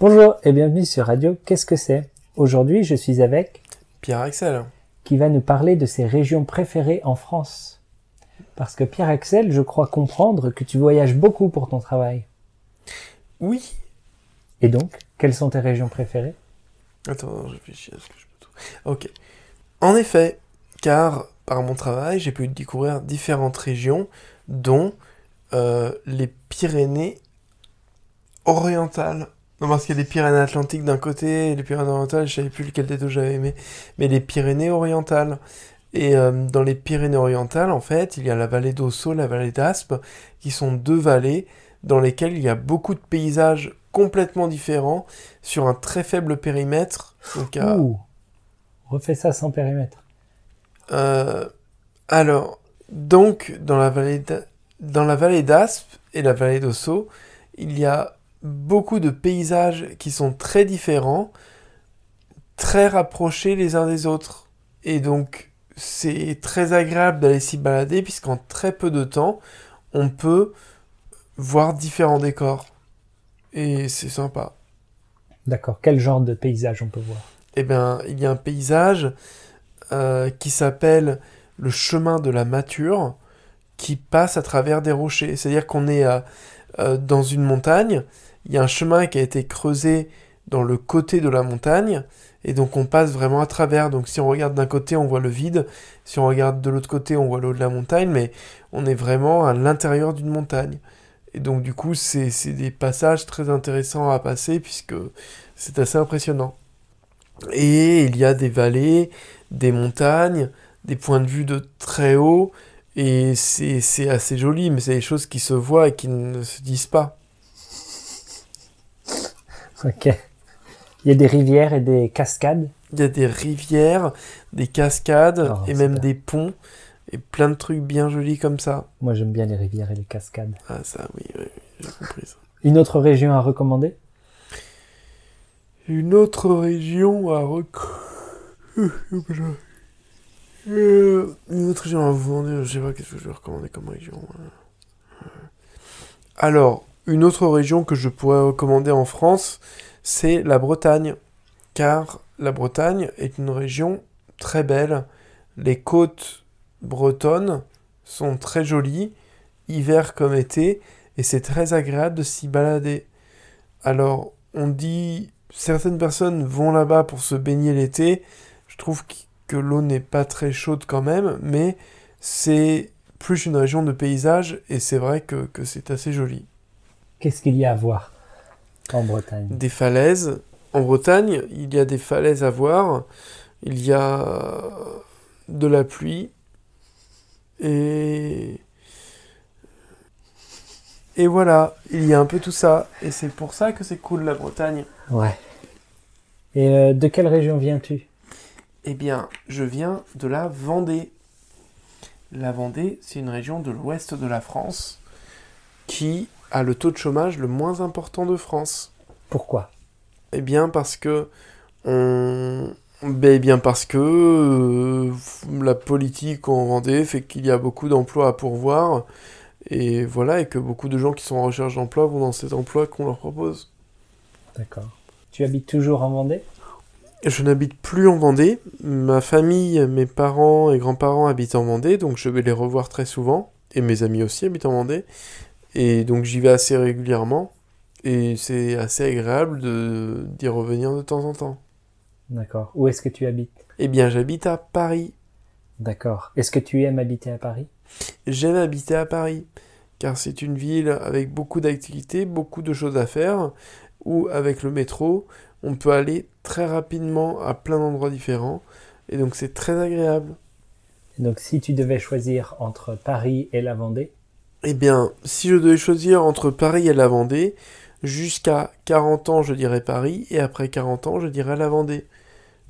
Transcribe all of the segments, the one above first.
Bonjour et bienvenue sur Radio Qu'est-ce que c'est? Aujourd'hui, je suis avec Pierre Axel. qui va nous parler de ses régions préférées en France. Parce que Pierre Axel, je crois comprendre que tu voyages beaucoup pour ton travail. Oui. Et donc, quelles sont tes régions préférées? Attends, je réfléchis à ce que je peux trouver. Ok. En effet, car par mon travail, j'ai pu découvrir différentes régions, dont euh, les Pyrénées orientales. Non, parce qu'il y a les Pyrénées atlantiques d'un côté et les Pyrénées orientales, je savais plus lequel des deux j'avais aimé. Mais les Pyrénées orientales. Et euh, dans les Pyrénées orientales, en fait, il y a la vallée d'Ossau, la vallée d'Aspe, qui sont deux vallées dans lesquelles il y a beaucoup de paysages complètement différents sur un très faible périmètre. Donc, à- Ouh Refais ça sans périmètre. Euh, alors, donc, dans la vallée d'A- dans la vallée d'Aspe et la vallée d'Ossau, il y a beaucoup de paysages qui sont très différents, très rapprochés les uns des autres. Et donc, c'est très agréable d'aller s'y balader, puisqu'en très peu de temps, on peut voir différents décors. Et c'est sympa. D'accord. Quel genre de paysage on peut voir? Eh bien, il y a un paysage euh, qui s'appelle le chemin de la mature, qui passe à travers des rochers. C'est-à-dire qu'on est euh, euh, dans une montagne, il y a un chemin qui a été creusé dans le côté de la montagne, et donc on passe vraiment à travers. Donc si on regarde d'un côté, on voit le vide, si on regarde de l'autre côté, on voit le haut de la montagne, mais on est vraiment à l'intérieur d'une montagne. Et donc du coup, c'est des passages très intéressants à passer, puisque c'est assez impressionnant. Et il y a des vallées, des montagnes, des points de vue de très haut, et c'est assez joli, mais c'est des choses qui se voient et qui ne se disent pas. Ok. Il y a des rivières et des cascades. Il y a des rivières, des cascades, Oh, et même des ponts, et plein de trucs bien jolis comme ça. Moi, j'aime bien les rivières et les cascades. Ah ça, oui, j'ai compris ça. Une autre région à recommander? Une autre région à rec... Euh, Une autre région à vous demander, je sais pas qu'est-ce que je vais recommander comme région. euh. Alors, une autre région que je pourrais recommander en France, c'est la Bretagne. Car la Bretagne est une région très belle. Les côtes bretonnes sont très jolies, hiver comme été, et c'est très agréable de s'y balader. Alors, on dit certaines personnes vont là-bas pour se baigner l'été. Je trouve qu- que l'eau n'est pas très chaude quand même, mais c'est plus une région de paysage et c'est vrai que, que c'est assez joli. Qu'est-ce qu'il y a à voir en Bretagne? Des falaises. En Bretagne, il y a des falaises à voir. Il y a de la pluie. Et. Et voilà, il y a un peu tout ça. Et c'est pour ça que c'est cool la Bretagne. Ouais. Et euh, de quelle région viens-tu? Eh bien, je viens de la Vendée. La Vendée, c'est une région de l'ouest de la France qui a le taux de chômage le moins important de France. Pourquoi? Eh bien, parce que on... Ben, eh bien parce que euh, la politique en Vendée fait qu'il y a beaucoup d'emplois à pourvoir et voilà et que beaucoup de gens qui sont en recherche d'emploi vont dans cet emploi qu'on leur propose. D'accord. Tu habites toujours en Vendée? Je n'habite plus en Vendée. Ma famille, mes parents et grands-parents habitent en Vendée, donc je vais les revoir très souvent. Et mes amis aussi habitent en Vendée. Et donc j'y vais assez régulièrement. Et c'est assez agréable d'y revenir de temps en temps. D'accord. Où est-ce que tu habites? Eh bien, j'habite à Paris. D'accord. Est-ce que tu aimes habiter à Paris? J'aime habiter à Paris, car c'est une ville avec beaucoup d'activités, beaucoup de choses à faire, où avec le métro, on peut aller très rapidement à plein d'endroits différents. Et donc c'est très agréable. Donc si tu devais choisir entre Paris et la Vendée, Eh bien, si je devais choisir entre Paris et la Vendée, jusqu'à 40 ans, je dirais Paris, et après 40 ans, je dirais la Vendée.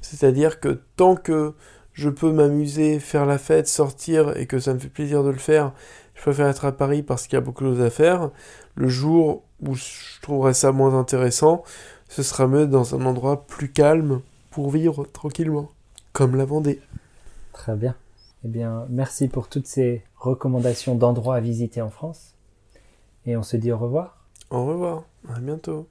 C'est-à-dire que tant que je peux m'amuser, faire la fête, sortir, et que ça me fait plaisir de le faire, je préfère être à Paris parce qu'il y a beaucoup de choses à faire. Le jour où je trouverais ça moins intéressant, ce sera mettre dans un endroit plus calme pour vivre tranquillement, comme la Vendée. très bien. Eh bien, merci pour toutes ces recommandations d'endroits à visiter en France. Et on se dit au revoir. Au revoir, à bientôt.